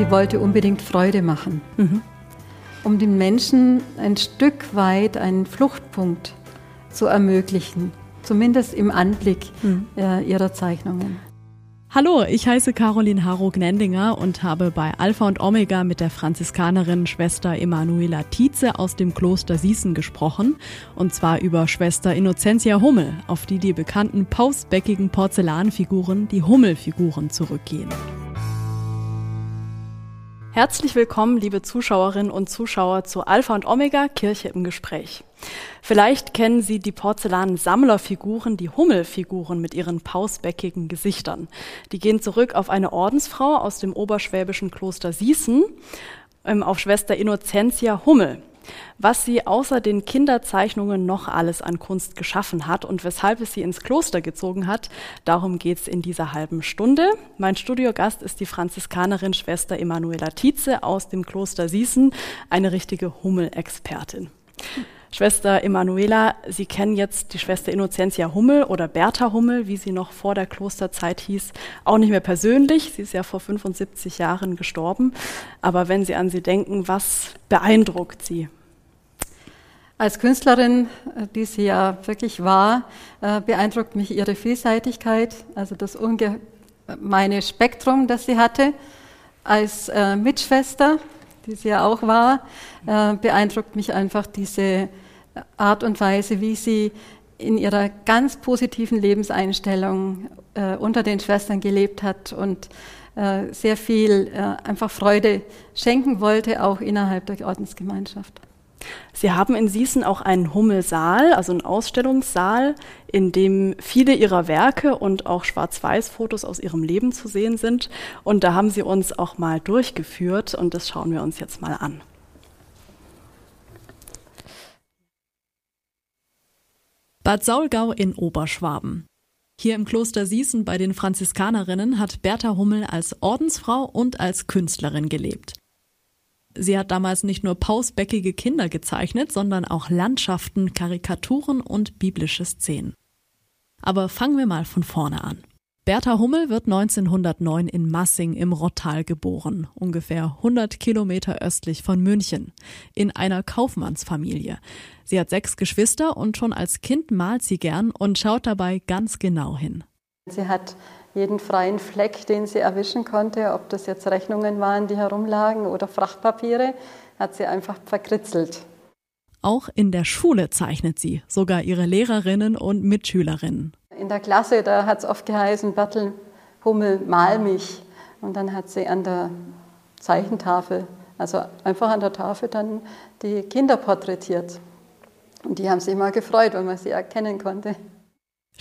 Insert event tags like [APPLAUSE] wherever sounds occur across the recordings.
sie wollte unbedingt Freude machen, mhm. um den Menschen ein Stück weit einen Fluchtpunkt zu ermöglichen, zumindest im Anblick mhm. äh, ihrer Zeichnungen. Hallo, ich heiße Caroline Harro-Gnendinger und habe bei Alpha und Omega mit der Franziskanerin Schwester Emanuela Tietze aus dem Kloster Sießen gesprochen. Und zwar über Schwester Innocentia Hummel, auf die die bekannten pausbäckigen Porzellanfiguren, die Hummelfiguren, zurückgehen. Herzlich willkommen, liebe Zuschauerinnen und Zuschauer zu Alpha und Omega Kirche im Gespräch. Vielleicht kennen Sie die porzellanen Sammlerfiguren, die Hummelfiguren mit ihren pausbäckigen Gesichtern. Die gehen zurück auf eine Ordensfrau aus dem oberschwäbischen Kloster Sießen, ähm, auf Schwester Innocentia Hummel was sie außer den Kinderzeichnungen noch alles an Kunst geschaffen hat und weshalb es sie ins Kloster gezogen hat. Darum geht's in dieser halben Stunde. Mein Studiogast ist die Franziskanerin Schwester Emanuela Tietze aus dem Kloster Sießen, eine richtige Hummelexpertin. Schwester Emanuela, Sie kennen jetzt die Schwester Innocentia Hummel oder Bertha Hummel, wie sie noch vor der Klosterzeit hieß, auch nicht mehr persönlich. Sie ist ja vor 75 Jahren gestorben. Aber wenn Sie an sie denken, was beeindruckt Sie? Als Künstlerin, äh, die sie ja wirklich war, äh, beeindruckt mich ihre Vielseitigkeit, also das ungemeine Spektrum, das sie hatte. Als äh, Mitschwester, die sie ja auch war, beeindruckt mich einfach diese Art und Weise, wie sie in ihrer ganz positiven Lebenseinstellung unter den Schwestern gelebt hat und sehr viel einfach Freude schenken wollte, auch innerhalb der Ordensgemeinschaft. Sie haben in Sießen auch einen Hummelsaal, also einen Ausstellungssaal, in dem viele Ihrer Werke und auch Schwarz-Weiß-Fotos aus Ihrem Leben zu sehen sind. Und da haben Sie uns auch mal durchgeführt und das schauen wir uns jetzt mal an. Bad Saulgau in Oberschwaben. Hier im Kloster Sießen bei den Franziskanerinnen hat Bertha Hummel als Ordensfrau und als Künstlerin gelebt. Sie hat damals nicht nur pausbäckige Kinder gezeichnet, sondern auch Landschaften, Karikaturen und biblische Szenen. Aber fangen wir mal von vorne an. Bertha Hummel wird 1909 in Massing im Rottal geboren, ungefähr 100 Kilometer östlich von München, in einer Kaufmannsfamilie. Sie hat sechs Geschwister und schon als Kind malt sie gern und schaut dabei ganz genau hin. Sie hat jeden freien Fleck, den sie erwischen konnte, ob das jetzt Rechnungen waren, die herumlagen oder Frachtpapiere, hat sie einfach verkritzelt. Auch in der Schule zeichnet sie, sogar ihre Lehrerinnen und Mitschülerinnen. In der Klasse, da hat es oft geheißen, Bertel Hummel, mal mich. Und dann hat sie an der Zeichentafel, also einfach an der Tafel dann die Kinder porträtiert. Und die haben sich immer gefreut, wenn man sie erkennen konnte.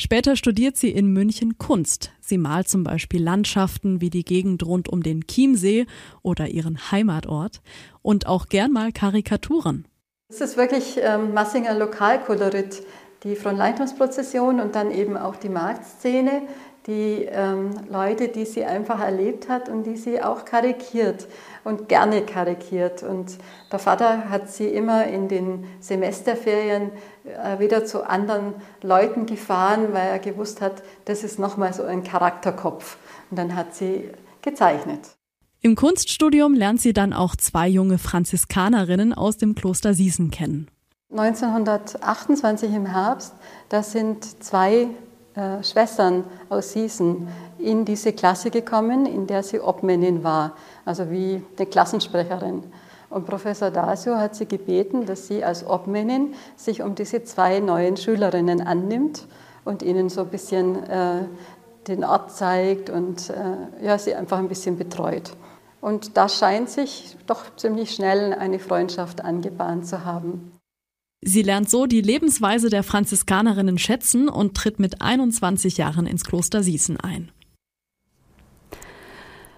Später studiert sie in München Kunst. Sie malt zum Beispiel Landschaften wie die Gegend rund um den Chiemsee oder ihren Heimatort und auch gern mal Karikaturen. Es ist wirklich ähm, Massinger Lokalkolorit, die Fronleitungsprozession und dann eben auch die Marktszene die ähm, Leute, die sie einfach erlebt hat und die sie auch karikiert und gerne karikiert. Und der Vater hat sie immer in den Semesterferien äh, wieder zu anderen Leuten gefahren, weil er gewusst hat, das ist nochmal so ein Charakterkopf. Und dann hat sie gezeichnet. Im Kunststudium lernt sie dann auch zwei junge Franziskanerinnen aus dem Kloster Sießen kennen. 1928 im Herbst, da sind zwei äh, Schwestern aus Sießen in diese Klasse gekommen, in der sie Obmännin war, also wie eine Klassensprecherin. Und Professor Dasio hat sie gebeten, dass sie als Obmännin sich um diese zwei neuen Schülerinnen annimmt und ihnen so ein bisschen äh, den Ort zeigt und äh, ja, sie einfach ein bisschen betreut. Und da scheint sich doch ziemlich schnell eine Freundschaft angebahnt zu haben. Sie lernt so die Lebensweise der Franziskanerinnen schätzen und tritt mit 21 Jahren ins Kloster Sießen ein.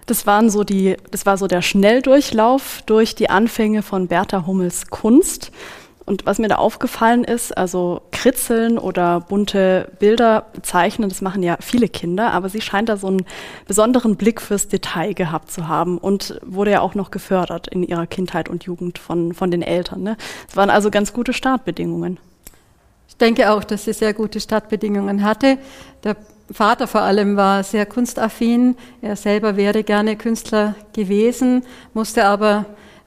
Das, waren so die, das war so der Schnelldurchlauf durch die Anfänge von Bertha Hummels Kunst. Und was mir da aufgefallen ist, also Kritzeln oder bunte Bilder zeichnen, das machen ja viele Kinder, aber sie scheint da so einen besonderen Blick fürs Detail gehabt zu haben und wurde ja auch noch gefördert in ihrer Kindheit und Jugend von, von den Eltern. Ne? Es waren also ganz gute Startbedingungen. Ich denke auch, dass sie sehr gute Startbedingungen hatte. Der Vater vor allem war sehr kunstaffin. Er selber wäre gerne Künstler gewesen, musste aber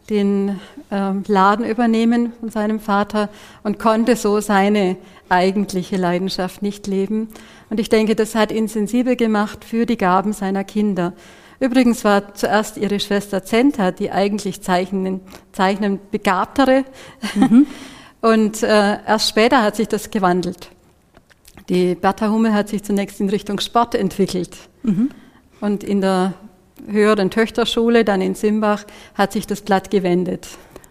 den äh, Laden übernehmen von seinem Vater und konnte so seine eigentliche Leidenschaft nicht leben. Und ich denke, das hat ihn sensibel gemacht für die Gaben seiner Kinder. Übrigens war zuerst ihre Schwester Zenta, die eigentlich Zeichnen, Zeichnen begabtere. Mhm. [LAUGHS] Und äh, erst später hat sich das gewandelt. Die Bertha Hummel hat sich zunächst in Richtung Sport entwickelt. Mhm. Und in der höheren Töchterschule, dann in Simbach, hat sich das Blatt gewendet.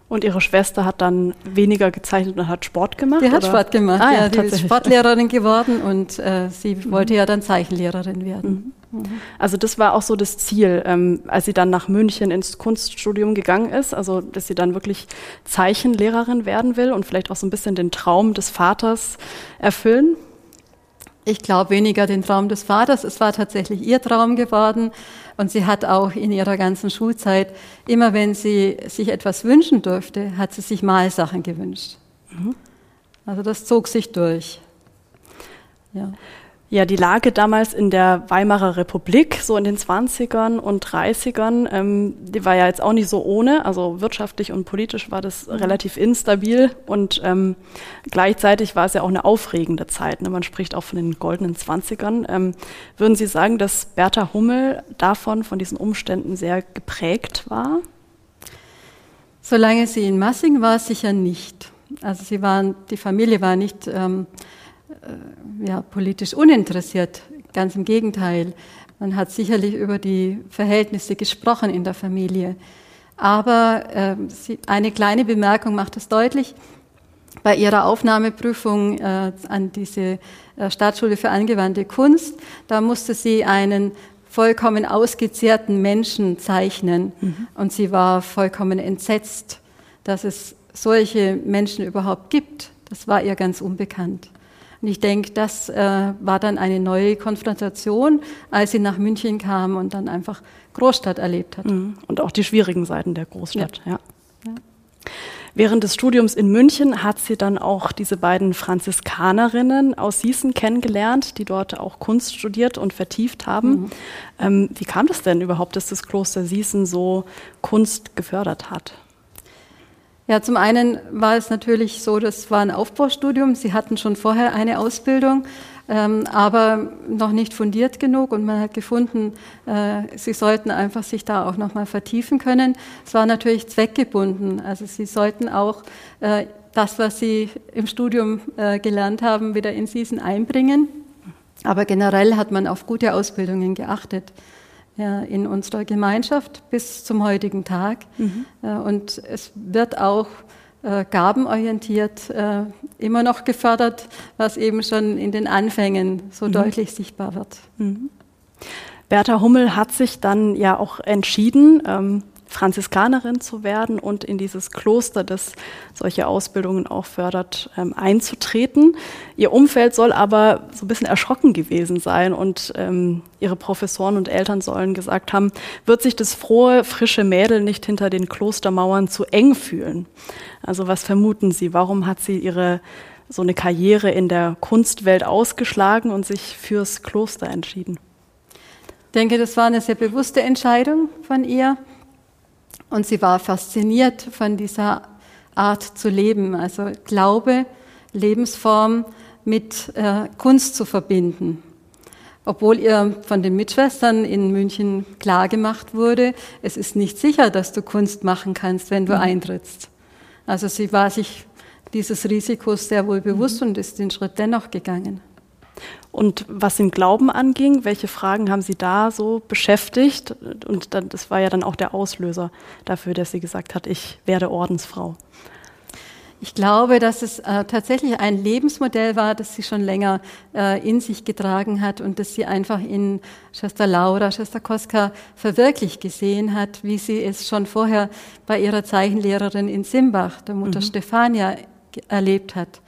Und ihre Schwester hat dann weniger gezeichnet und hat Sport gemacht? Die hat oder? Sport gemacht, ah, ja, ja. Die ist Sportlehrerin geworden und äh, sie mhm. wollte ja dann Zeichenlehrerin werden. Mhm. mhm. Also das war auch so das Ziel, ähm, als sie dann nach München ins Kunststudium gegangen ist, also dass sie dann wirklich Zeichenlehrerin werden will und vielleicht auch so ein bisschen den Traum des Vaters erfüllen? Ich glaube weniger den Traum des Vaters. Es war tatsächlich ihr Traum geworden. Und sie hat auch in ihrer ganzen Schulzeit, immer wenn sie sich etwas wünschen durfte, hat sie sich Malsachen gewünscht. Mhm. Also das zog sich durch. Ja. Ja, die Lage damals in der Weimarer Republik, so in den 20ern und 30ern, ähm, die war ja jetzt auch nicht so ohne. Also wirtschaftlich und politisch war das mhm. relativ instabil und ähm, gleichzeitig war es ja auch eine aufregende Zeit. Ne? Man spricht auch von den goldenen 20ern. Ähm, würden Sie sagen, dass Bertha Hummel davon, von diesen Umständen sehr geprägt war? Solange sie in Massing war, sicher nicht. Also sie waren, die Familie war nicht ähm, äh, ja, politisch uninteressiert. Ganz im Gegenteil. Man hat sicherlich über die Verhältnisse gesprochen in der Familie. Aber äh, sie, eine kleine Bemerkung macht es deutlich. Bei ihrer Aufnahmeprüfung äh, an diese äh, Staatsschule für angewandte Kunst, da musste sie einen vollkommen ausgezehrten Menschen zeichnen. Mhm. Und sie war vollkommen entsetzt, dass es solche Menschen überhaupt gibt. Das war ihr ganz unbekannt. Und ich denke, das äh, war dann eine neue Konfrontation, als sie nach München kam und dann einfach Großstadt erlebt hat. Mhm. Und auch die schwierigen Seiten der Großstadt, ja. ja. Während des Studiums in München hat sie dann auch diese beiden Franziskanerinnen aus Sießen kennengelernt, die dort auch Kunst studiert und vertieft haben. Mhm. Ähm, wie kam das denn überhaupt, dass das Kloster Sießen so Kunst gefördert hat? Ja, zum einen war es natürlich so, das war ein Aufbaustudium. Sie hatten schon vorher eine Ausbildung, ähm, aber noch nicht fundiert genug und man hat gefunden, äh, sie sollten einfach sich da auch nochmal vertiefen können. Es war natürlich zweckgebunden. Also sie sollten auch äh, das, was sie im Studium äh, gelernt haben, wieder in Season einbringen. Aber generell hat man auf gute Ausbildungen geachtet ja, in unserer Gemeinschaft bis zum heutigen Tag. Mhm. Äh, und es wird auch äh, gabenorientiert äh, immer noch gefördert, was eben schon in den Anfängen so mhm. deutlich sichtbar wird. Mhm. Bertha Hummel hat sich dann ja auch entschieden, ähm, Franziskanerin zu werden und in dieses Kloster, das solche Ausbildungen auch fördert, ähm, einzutreten. Ihr Umfeld soll aber so ein bisschen erschrocken gewesen sein und ähm, ihre Professoren und Eltern sollen gesagt haben, wird sich das frohe, frische Mädel nicht hinter den Klostermauern zu eng fühlen? Also was vermuten Sie? Warum hat sie ihre so eine Karriere in der Kunstwelt ausgeschlagen und sich fürs Kloster entschieden? Ich denke, das war eine sehr bewusste Entscheidung von ihr. Und sie war fasziniert von dieser Art zu leben, also Glaube, Lebensform mit äh, Kunst zu verbinden. Obwohl ihr von den Mitschwestern in München klargemacht wurde, es ist nicht sicher, dass du Kunst machen kannst, wenn du mhm. eintrittst. Also sie war sich dieses Risikos sehr wohl bewusst mhm. und ist den Schritt dennoch gegangen. Und was den Glauben anging, welche Fragen haben Sie da so beschäftigt? Und dann, das war ja dann auch der Auslöser dafür, dass sie gesagt hat, ich werde Ordensfrau. Ich glaube, dass es äh, tatsächlich ein Lebensmodell war, das sie schon länger äh, in sich getragen hat und das sie einfach in Schwester Laura, Schwester Koska verwirklicht gesehen hat, wie sie es schon vorher bei ihrer Zeichenlehrerin in Simbach, der Mutter mhm. Stefania, erlebt hat.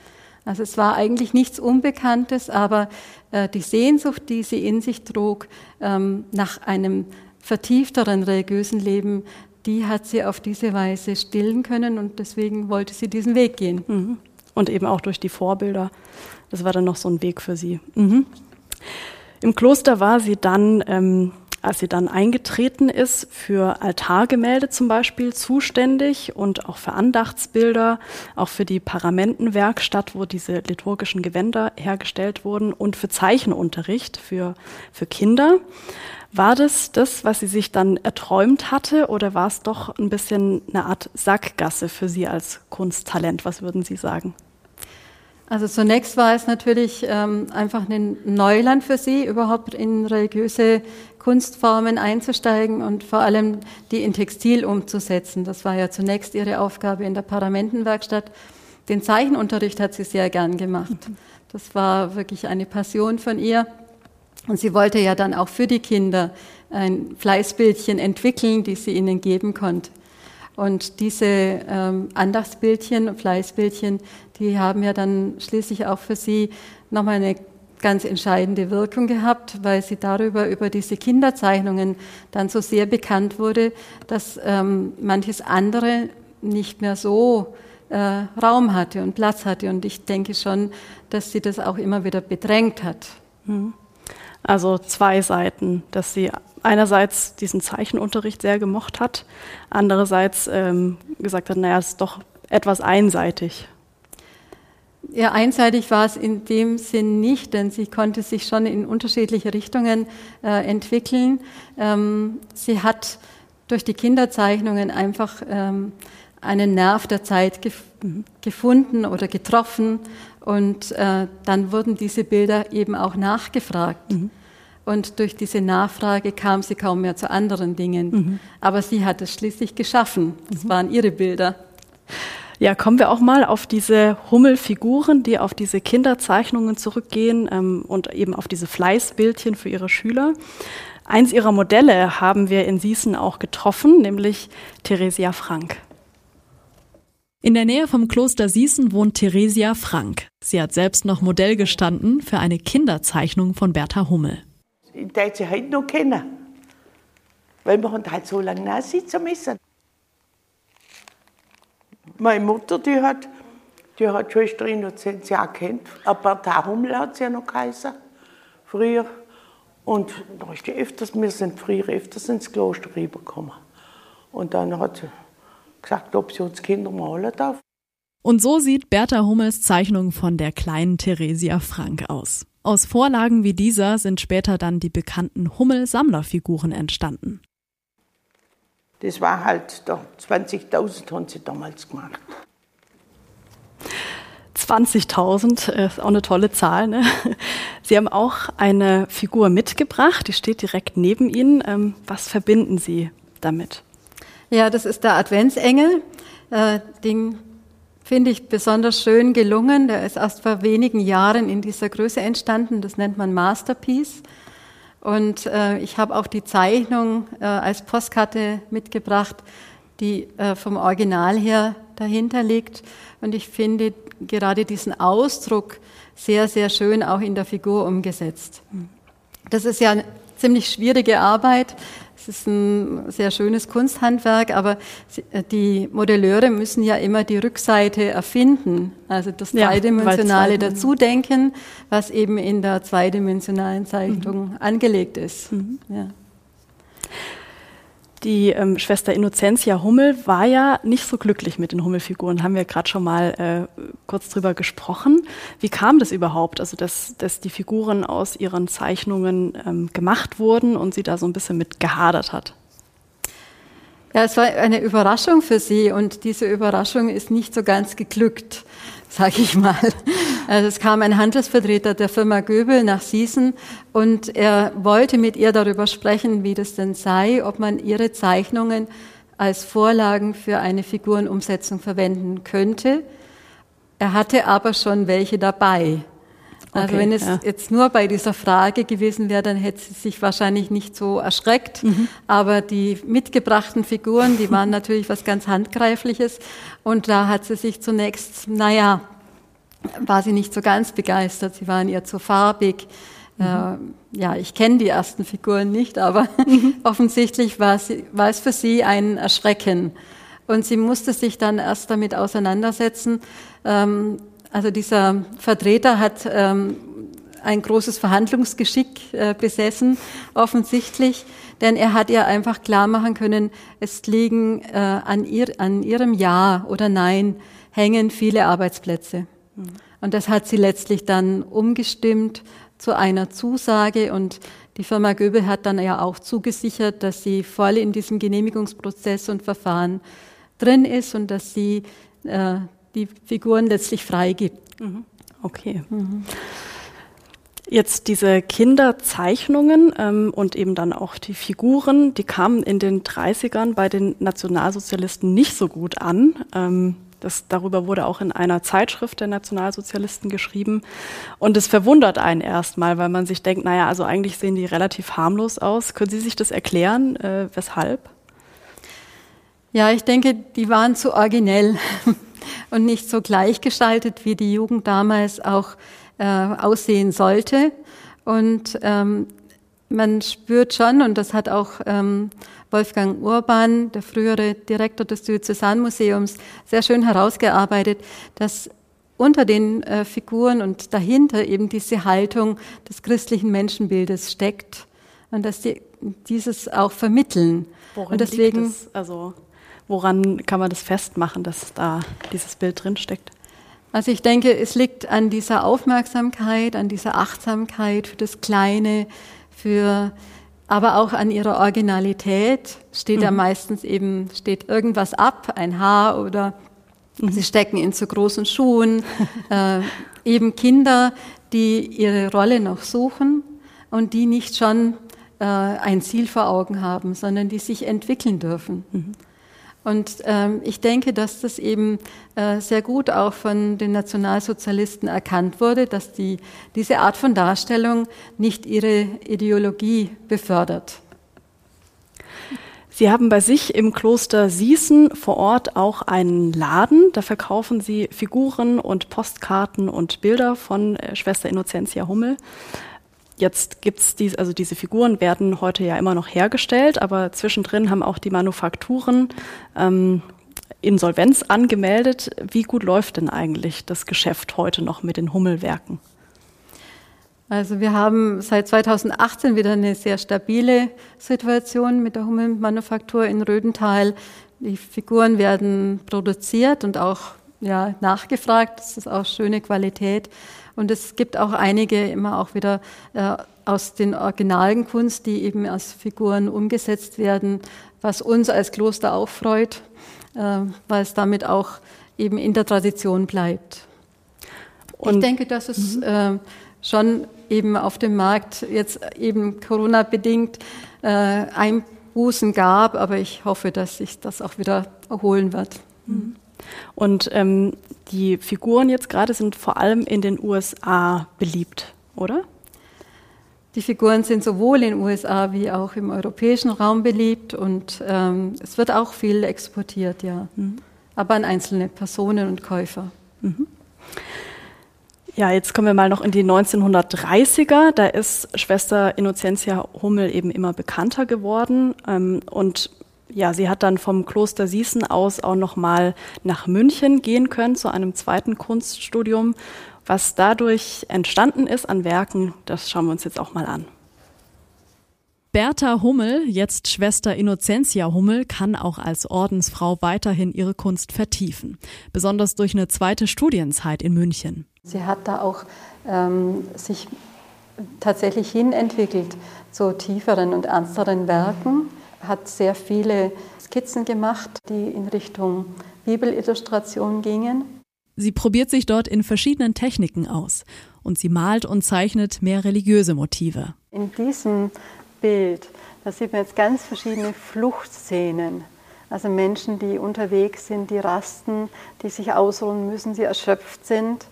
Also es war eigentlich nichts Unbekanntes, aber äh, die Sehnsucht, die sie in sich trug ähm, nach einem vertiefteren religiösen Leben, die hat sie auf diese Weise stillen können und deswegen wollte sie diesen Weg gehen. Mhm. Und eben auch durch die Vorbilder. Das war dann noch so ein Weg für sie. Mhm. Im Kloster war sie dann ähm, als sie dann eingetreten ist, für Altargemälde zum Beispiel zuständig und auch für Andachtsbilder, auch für die Paramentenwerkstatt, wo diese liturgischen Gewänder hergestellt wurden und für Zeichenunterricht für, für Kinder. War das das, was sie sich dann erträumt hatte oder war es doch ein bisschen eine Art Sackgasse für Sie als Kunsttalent? Was würden Sie sagen? Also zunächst war es natürlich ähm, einfach ein Neuland für sie, überhaupt in religiöse Kunstformen einzusteigen und vor allem die in Textil umzusetzen. Das war ja zunächst ihre Aufgabe in der Paramentenwerkstatt. Den Zeichenunterricht hat sie sehr gern gemacht. Das war wirklich eine Passion von ihr. Und sie wollte ja dann auch für die Kinder ein Fleißbildchen entwickeln, die sie ihnen geben konnte. Und diese ähm, Andachtsbildchen, Fleißbildchen, die haben ja dann schließlich auch für sie nochmal eine ganz entscheidende Wirkung gehabt, weil sie darüber, über diese Kinderzeichnungen dann so sehr bekannt wurde, dass ähm, manches andere nicht mehr so äh, Raum hatte und Platz hatte. Und ich denke schon, dass sie das auch immer wieder bedrängt hat. Mhm. Also zwei Seiten, dass sie einerseits diesen Zeichenunterricht sehr gemocht hat, andererseits ähm, gesagt hat, naja, es ist doch etwas einseitig. Ja, einseitig war es in dem Sinn nicht, denn sie konnte sich schon in unterschiedliche Richtungen äh, entwickeln. Ähm, sie hat durch die Kinderzeichnungen einfach ähm, einen Nerv der Zeit gef gefunden oder getroffen und äh, dann wurden diese Bilder eben auch nachgefragt. Mhm. Und durch diese Nachfrage kam sie kaum mehr zu anderen Dingen. Mhm. Aber sie hat es schließlich geschaffen. Das mhm. waren ihre Bilder. Ja, kommen wir auch mal auf diese Hummelfiguren, die auf diese Kinderzeichnungen zurückgehen ähm, und eben auf diese Fleißbildchen für ihre Schüler. Eins ihrer Modelle haben wir in Sießen auch getroffen, nämlich Theresia Frank. In der Nähe vom Kloster Sießen wohnt Theresia Frank. Sie hat selbst noch Modell gestanden für eine Kinderzeichnung von Bertha Hummel ich darf sie heute noch kennen. Weil wir halt so lange sitzen müssen. Meine Mutter, die hat, die hat Schwester Innozenz ja kennt. Aber der Hummel hat sie ja noch geheißen, früher. Und da ist die öfters, wir sind früher öfters ins Kloster rübergekommen. Und dann hat sie gesagt, ob sie uns Kinder malen darf. Und so sieht Bertha Hummels Zeichnung von der kleinen Theresia Frank aus. Aus Vorlagen wie dieser sind später dann die bekannten Hummel-Sammlerfiguren entstanden. Das war halt, 20.000 haben sie damals gemacht. 20.000 äh, ist auch eine tolle Zahl. Ne? Sie haben auch eine Figur mitgebracht, die steht direkt neben Ihnen. Ähm, was verbinden Sie damit? Ja, das ist der Adventsengel. Äh, den finde ich besonders schön gelungen. Der ist erst vor wenigen Jahren in dieser Größe entstanden. Das nennt man Masterpiece. Und äh, ich habe auch die Zeichnung äh, als Postkarte mitgebracht, die äh, vom Original her dahinter liegt. Und ich finde gerade diesen Ausdruck sehr, sehr schön auch in der Figur umgesetzt. Das ist ja eine ziemlich schwierige Arbeit. Es ist ein sehr schönes Kunsthandwerk, aber äh, die Modelleure müssen ja immer die Rückseite erfinden, also das Dreidimensionale ja, dazu denken, was eben in der zweidimensionalen Zeichnung mhm. angelegt ist. Mhm. Ja. Die ähm, Schwester Innocentia Hummel war ja nicht so glücklich mit den Hummelfiguren, haben wir gerade schon mal äh, kurz drüber gesprochen. Wie kam das überhaupt? Also, dass, dass die Figuren aus ihren Zeichnungen ähm, gemacht wurden und sie da so ein bisschen mit gehadert hat? Ja, es war eine Überraschung für sie und diese Überraschung ist nicht so ganz geglückt sage ich mal. Also es kam ein Handelsvertreter der Firma Göbel nach Siesen und er wollte mit ihr darüber sprechen, wie das denn sei, ob man ihre Zeichnungen als Vorlagen für eine Figurenumsetzung verwenden könnte. Er hatte aber schon welche dabei. Also okay, wenn es ja. jetzt nur bei dieser Frage gewesen wäre, dann hätte sie sich wahrscheinlich nicht so erschreckt. Mhm. Aber die mitgebrachten Figuren, die waren natürlich was ganz Handgreifliches. Und da hat sie sich zunächst, naja, war sie nicht so ganz begeistert. Sie waren ihr zu farbig. Mhm. Äh, ja, ich kenne die ersten Figuren nicht, aber [LAUGHS] mhm. offensichtlich war, sie, war es für sie ein Erschrecken. Und sie musste sich dann erst damit auseinandersetzen, ähm, also dieser Vertreter hat ähm, ein großes Verhandlungsgeschick äh, besessen, offensichtlich, denn er hat ihr einfach klar machen können, es liegen äh, an, ihr, an ihrem Ja oder Nein hängen viele Arbeitsplätze. Mhm. Und das hat sie letztlich dann umgestimmt zu einer Zusage und die Firma Göbel hat dann ja auch zugesichert, dass sie voll in diesem Genehmigungsprozess und Verfahren drin ist und dass sie äh, die Figuren letztlich freigibt. Mhm. Okay. Mhm. Jetzt diese Kinderzeichnungen ähm, und eben dann auch die Figuren, die kamen in den 30ern bei den Nationalsozialisten nicht so gut an. Ähm, das, darüber wurde auch in einer Zeitschrift der Nationalsozialisten geschrieben. Und es verwundert einen erstmal, weil man sich denkt, naja, also eigentlich sehen die relativ harmlos aus. Können Sie sich das erklären, äh, weshalb? Ja, ich denke, die waren zu originell und nicht so gleichgestaltet, wie die Jugend damals auch äh, aussehen sollte. Und ähm, man spürt schon, und das hat auch ähm, Wolfgang Urban, der frühere Direktor des Diözesanmuseums, sehr schön herausgearbeitet, dass unter den äh, Figuren und dahinter eben diese Haltung des christlichen Menschenbildes steckt und dass die dieses auch vermitteln. Worin und deswegen, liegt das? Also woran kann man das festmachen, dass da dieses Bild drin steckt? Also ich denke, es liegt an dieser Aufmerksamkeit, an dieser Achtsamkeit für das Kleine, für aber auch an ihrer Originalität steht mhm. ja meistens eben, steht irgendwas ab, ein Haar oder mhm. sie stecken in zu großen Schuhen. [LAUGHS] äh, eben Kinder, die ihre Rolle noch suchen und die nicht schon äh, ein Ziel vor Augen haben, sondern die sich entwickeln dürfen. Mhm. Und ähm, ich denke, dass das eben äh, sehr gut auch von den Nationalsozialisten erkannt wurde, dass die, diese Art von Darstellung nicht ihre Ideologie befördert. Sie haben bei sich im Kloster Sießen vor Ort auch einen Laden. Da verkaufen Sie Figuren und Postkarten und Bilder von äh, Schwester Innocentia Hummel. Jetzt gibt's dies, also diese Figuren werden heute ja immer noch hergestellt, aber zwischendrin haben auch die Manufakturen ähm, Insolvenz angemeldet. Wie gut läuft denn eigentlich das Geschäft heute noch mit den Hummelwerken? Also wir haben seit 2018 wieder eine sehr stabile Situation mit der Hummelmanufaktur in Rödental. Die Figuren werden produziert und auch ja, nachgefragt. Das ist auch schöne Qualität. Und es gibt auch einige immer auch wieder äh, aus den originalen Kunst, die eben als Figuren umgesetzt werden, was uns als Kloster auch freut, äh, weil es damit auch eben in der Tradition bleibt. Und ich denke, dass es mhm. äh, schon eben auf dem Markt jetzt eben Corona-bedingt äh, Einbußen gab, aber ich hoffe, dass sich das auch wieder erholen wird. Mhm. Und ähm, die Figuren jetzt gerade sind vor allem in den USA beliebt, oder? Die Figuren sind sowohl in den USA wie auch im europäischen Raum beliebt und ähm, es wird auch viel exportiert, ja. Mhm. Aber an einzelne Personen und Käufer. Mhm. Ja, jetzt kommen wir mal noch in die 1930er. Da ist Schwester Innocentia Hummel eben immer bekannter geworden. Ähm, und ja, sie hat dann vom Kloster Sießen aus auch noch mal nach München gehen können zu einem zweiten Kunststudium. Was dadurch entstanden ist an Werken, das schauen wir uns jetzt auch mal an. Bertha Hummel, jetzt Schwester Innocentia Hummel, kann auch als Ordensfrau weiterhin ihre Kunst vertiefen, besonders durch eine zweite Studienzeit in München. Sie hat da auch ähm, sich tatsächlich hinentwickelt zu tieferen und ernsteren Werken hat sehr viele Skizzen gemacht, die in Richtung Bibelillustration gingen. Sie probiert sich dort in verschiedenen Techniken aus und sie malt und zeichnet mehr religiöse Motive. In diesem Bild, da sieht man jetzt ganz verschiedene Fluchtszenen. Also Menschen, die unterwegs sind, die rasten, die sich ausruhen müssen, die erschöpft sind.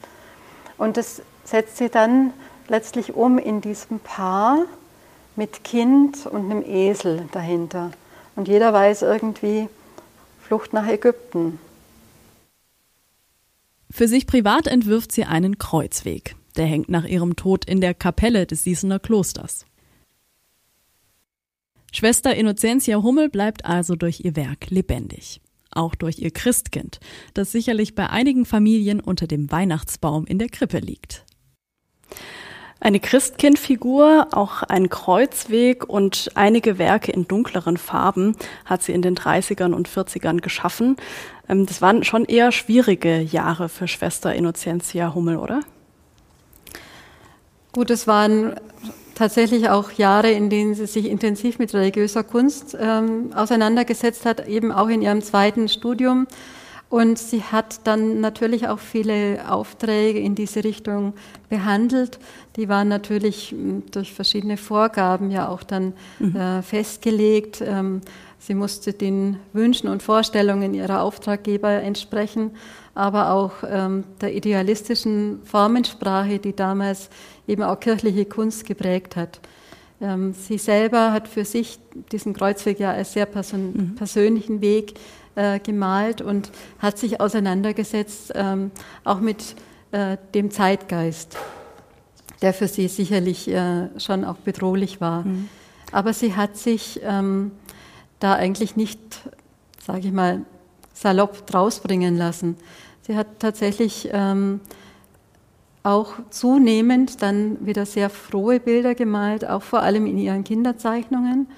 Und das setzt sie dann letztlich um in diesem Paar, mit Kind und einem Esel dahinter. Und jeder weiß irgendwie, Flucht nach Ägypten. Für sich privat entwirft sie einen Kreuzweg. Der hängt nach ihrem Tod in der Kapelle des Sießener Klosters. Schwester Innocentia Hummel bleibt also durch ihr Werk lebendig. Auch durch ihr Christkind, das sicherlich bei einigen Familien unter dem Weihnachtsbaum in der Krippe liegt. Eine Christkindfigur, auch ein Kreuzweg und einige Werke in dunkleren Farben hat sie in den 30ern und 40ern geschaffen. Ähm, das waren schon eher schwierige Jahre für Schwester Innocentia Hummel, oder? Gut, es waren tatsächlich auch Jahre, in denen sie sich intensiv mit religiöser Kunst ähm, auseinandergesetzt hat, eben auch in ihrem zweiten Studium. Und sie hat dann natürlich auch viele Aufträge in diese Richtung behandelt. Die waren natürlich hm, durch verschiedene Vorgaben ja auch dann mhm. äh, festgelegt. Ähm, sie musste den Wünschen und Vorstellungen ihrer Auftraggeber entsprechen, aber auch ähm, der idealistischen Formensprache, die damals eben auch kirchliche Kunst geprägt hat. Ähm, sie selber hat für sich diesen Kreuzweg ja als sehr person mhm. persönlichen Weg äh, gemalt und hat sich auseinandergesetzt ähm, auch mit äh, dem Zeitgeist, der für sie sicherlich äh, schon auch bedrohlich war. Mhm. Aber sie hat sich ähm, da eigentlich nicht, sage ich mal, salopp drausbringen lassen. Sie hat tatsächlich ähm, auch zunehmend dann wieder sehr frohe Bilder gemalt, auch vor allem in ihren Kinderzeichnungen.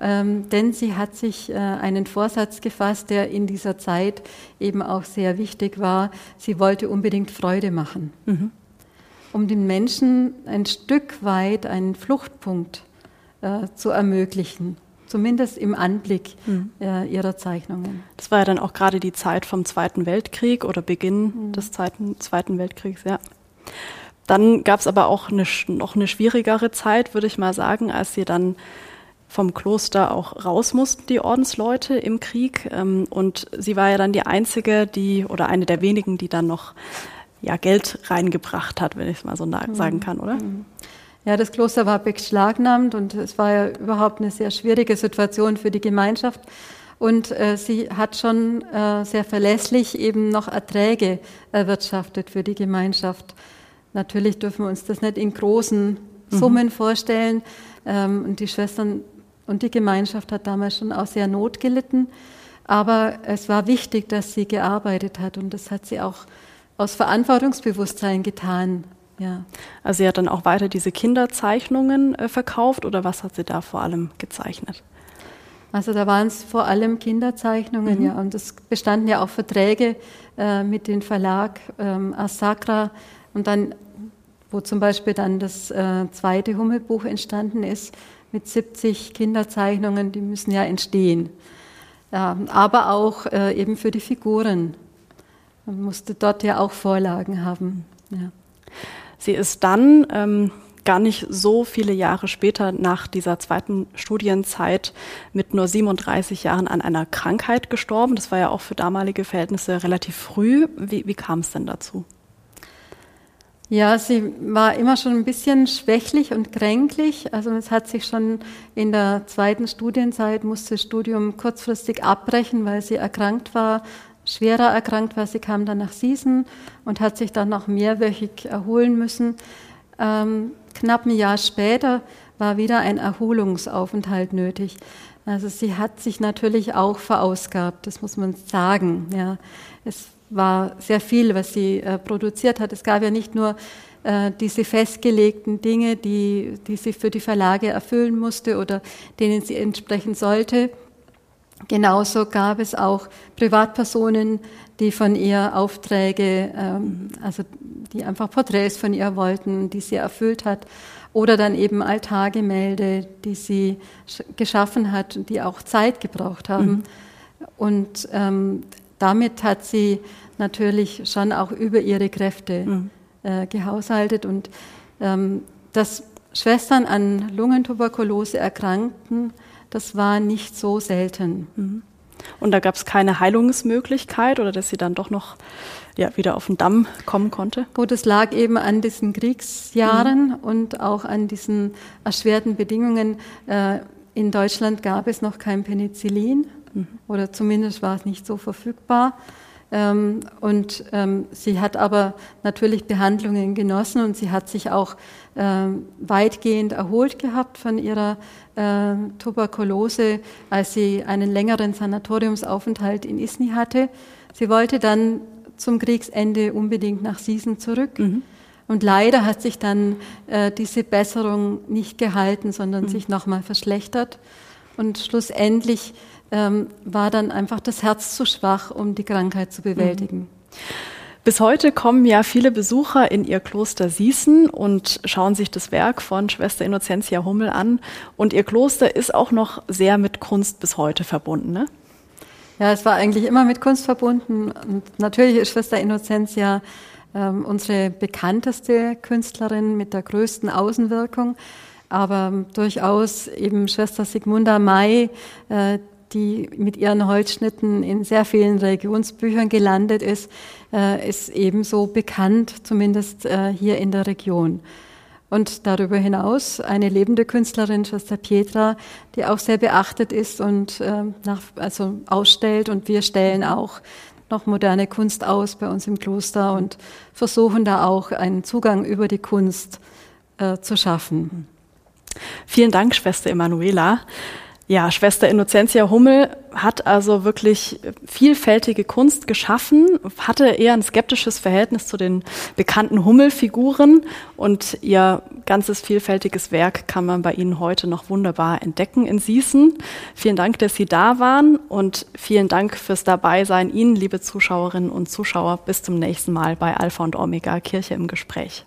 Ähm, denn sie hat sich äh, einen Vorsatz gefasst, der in dieser Zeit eben auch sehr wichtig war. Sie wollte unbedingt Freude machen, mhm. um den Menschen ein Stück weit einen Fluchtpunkt äh, zu ermöglichen zumindest im Anblick mhm. äh, ihrer Zeichnungen. Das war ja dann auch gerade die Zeit vom Zweiten Weltkrieg oder Beginn mhm. des Zweiten, Zweiten Weltkriegs, ja. Dann gab es aber auch eine, noch eine schwierigere Zeit, würde ich mal sagen, als sie dann vom Kloster auch raus mussten, die Ordensleute im Krieg. Ähm, und sie war ja dann die einzige, die oder eine der wenigen, die dann noch ja, Geld reingebracht hat, wenn ich es mal so mhm. sagen kann, oder? Mhm. Ja, das Kloster war beschlagnahmt und es war ja überhaupt eine sehr schwierige Situation für die Gemeinschaft. Und äh, sie hat schon äh, sehr verlässlich eben noch Erträge erwirtschaftet für die Gemeinschaft. Natürlich dürfen wir uns das nicht in großen mhm. Summen mhm. vorstellen. Ähm, und die Schwestern und die Gemeinschaft hat damals schon auch sehr Not gelitten. Aber es war wichtig, dass sie gearbeitet hat und das hat sie auch aus Verantwortungsbewusstsein getan. Ja. Also sie hat dann auch weiter diese Kinderzeichnungen äh, verkauft oder was hat sie da vor allem gezeichnet? Also da waren es vor allem Kinderzeichnungen, mhm. ja, und es bestanden ja auch Verträge äh, mit dem Verlag ähm, Asakra und dann, wo zum Beispiel dann das äh, zweite Hummelbuch entstanden ist mit 70 Kinderzeichnungen, die müssen ja entstehen. Aber auch äh, eben für die Figuren. Man musste dort ja auch Vorlagen haben. Ja. Sie ist dann ähm, gar nicht so viele Jahre später nach dieser zweiten Studienzeit mit nur 37 Jahren an einer Krankheit gestorben. Das war ja auch für damalige Verhältnisse relativ früh. Wie, wie kam es denn dazu? Ja, sie war immer schon ein bisschen schwächlich und kränklich. Also es hat sich schon in der zweiten Studienzeit, musste das Studium kurzfristig abbrechen, weil sie erkrankt war schwerer erkrankt war. Sie kam dann nach Siesen und hat sich dann noch mehrwöchig erholen müssen. Ähm, knapp ein Jahr später war wieder ein Erholungsaufenthalt nötig. Also sie hat sich natürlich auch verausgabt, das muss man sagen. Ja. Es war sehr viel, was sie äh, produziert hat. Es gab ja nicht nur äh, diese festgelegten Dinge, die, die sie für die Verlage erfüllen musste oder denen sie entsprechen sollte, Genauso gab es auch Privatpersonen, die von ihr Aufträge, ähm, also die einfach Porträts von ihr wollten, die sie erfüllt hat. Oder dann eben Altargemälde, die sie geschaffen hat und die auch Zeit gebraucht haben. Mhm. Und ähm, damit hat sie natürlich schon auch über ihre Kräfte mhm. äh, gehaushaltet. Und ähm, dass Schwestern an Lungentuberkulose erkrankten, das war nicht so selten. Mhm. Und da gab es keine Heilungsmöglichkeit oder dass sie dann doch noch ja, wieder auf den Damm kommen konnte? Gut, es lag eben an diesen Kriegsjahren mhm. und auch an diesen erschwerten Bedingungen. Äh, in Deutschland gab es noch kein Penicillin mhm. oder zumindest war es nicht so verfügbar. Ähm, und ähm, sie hat aber natürlich Behandlungen genossen und sie hat sich auch ähm, weitgehend erholt gehabt von ihrer äh, Tuberkulose, als sie einen längeren Sanatoriumsaufenthalt in Isny hatte. Sie wollte dann zum Kriegsende unbedingt nach Siesen zurück. Mhm. Und leider hat sich dann äh, diese Besserung nicht gehalten, sondern mhm. sich nochmal verschlechtert. Und schlussendlich ähm, war dann einfach das Herz zu schwach, um die Krankheit zu bewältigen. Mhm. Bis heute kommen ja viele Besucher in ihr Kloster Sießen und schauen sich das Werk von Schwester Innocentia Hummel an. Und ihr Kloster ist auch noch sehr mit Kunst bis heute verbunden, ne? Ja, es war eigentlich immer mit Kunst verbunden. Und natürlich ist Schwester Innocentia ähm, unsere bekannteste Künstlerin mit der größten Außenwirkung. Aber durchaus eben Schwester Sigmunda May, äh, die mit ihren Holzschnitten in sehr vielen Religionsbüchern gelandet ist, äh, ist ebenso bekannt, zumindest äh, hier in der Region. Und darüber hinaus eine lebende Künstlerin, Schwester Pietra, die auch sehr beachtet ist und äh, nach, also ausstellt. Und wir stellen auch noch moderne Kunst aus bei uns im Kloster und versuchen da auch einen Zugang über die Kunst äh, zu schaffen. Vielen Dank, Schwester Emanuela. Ja, Schwester Innocentia Hummel hat also wirklich vielfältige Kunst geschaffen, hatte eher ein skeptisches Verhältnis zu den bekannten Hummelfiguren und ihr ganzes vielfältiges Werk kann man bei Ihnen heute noch wunderbar entdecken in Sießen. Vielen Dank, dass Sie da waren und vielen Dank fürs Dabeisein Ihnen, liebe Zuschauerinnen und Zuschauer. Bis zum nächsten Mal bei Alpha und Omega Kirche im Gespräch.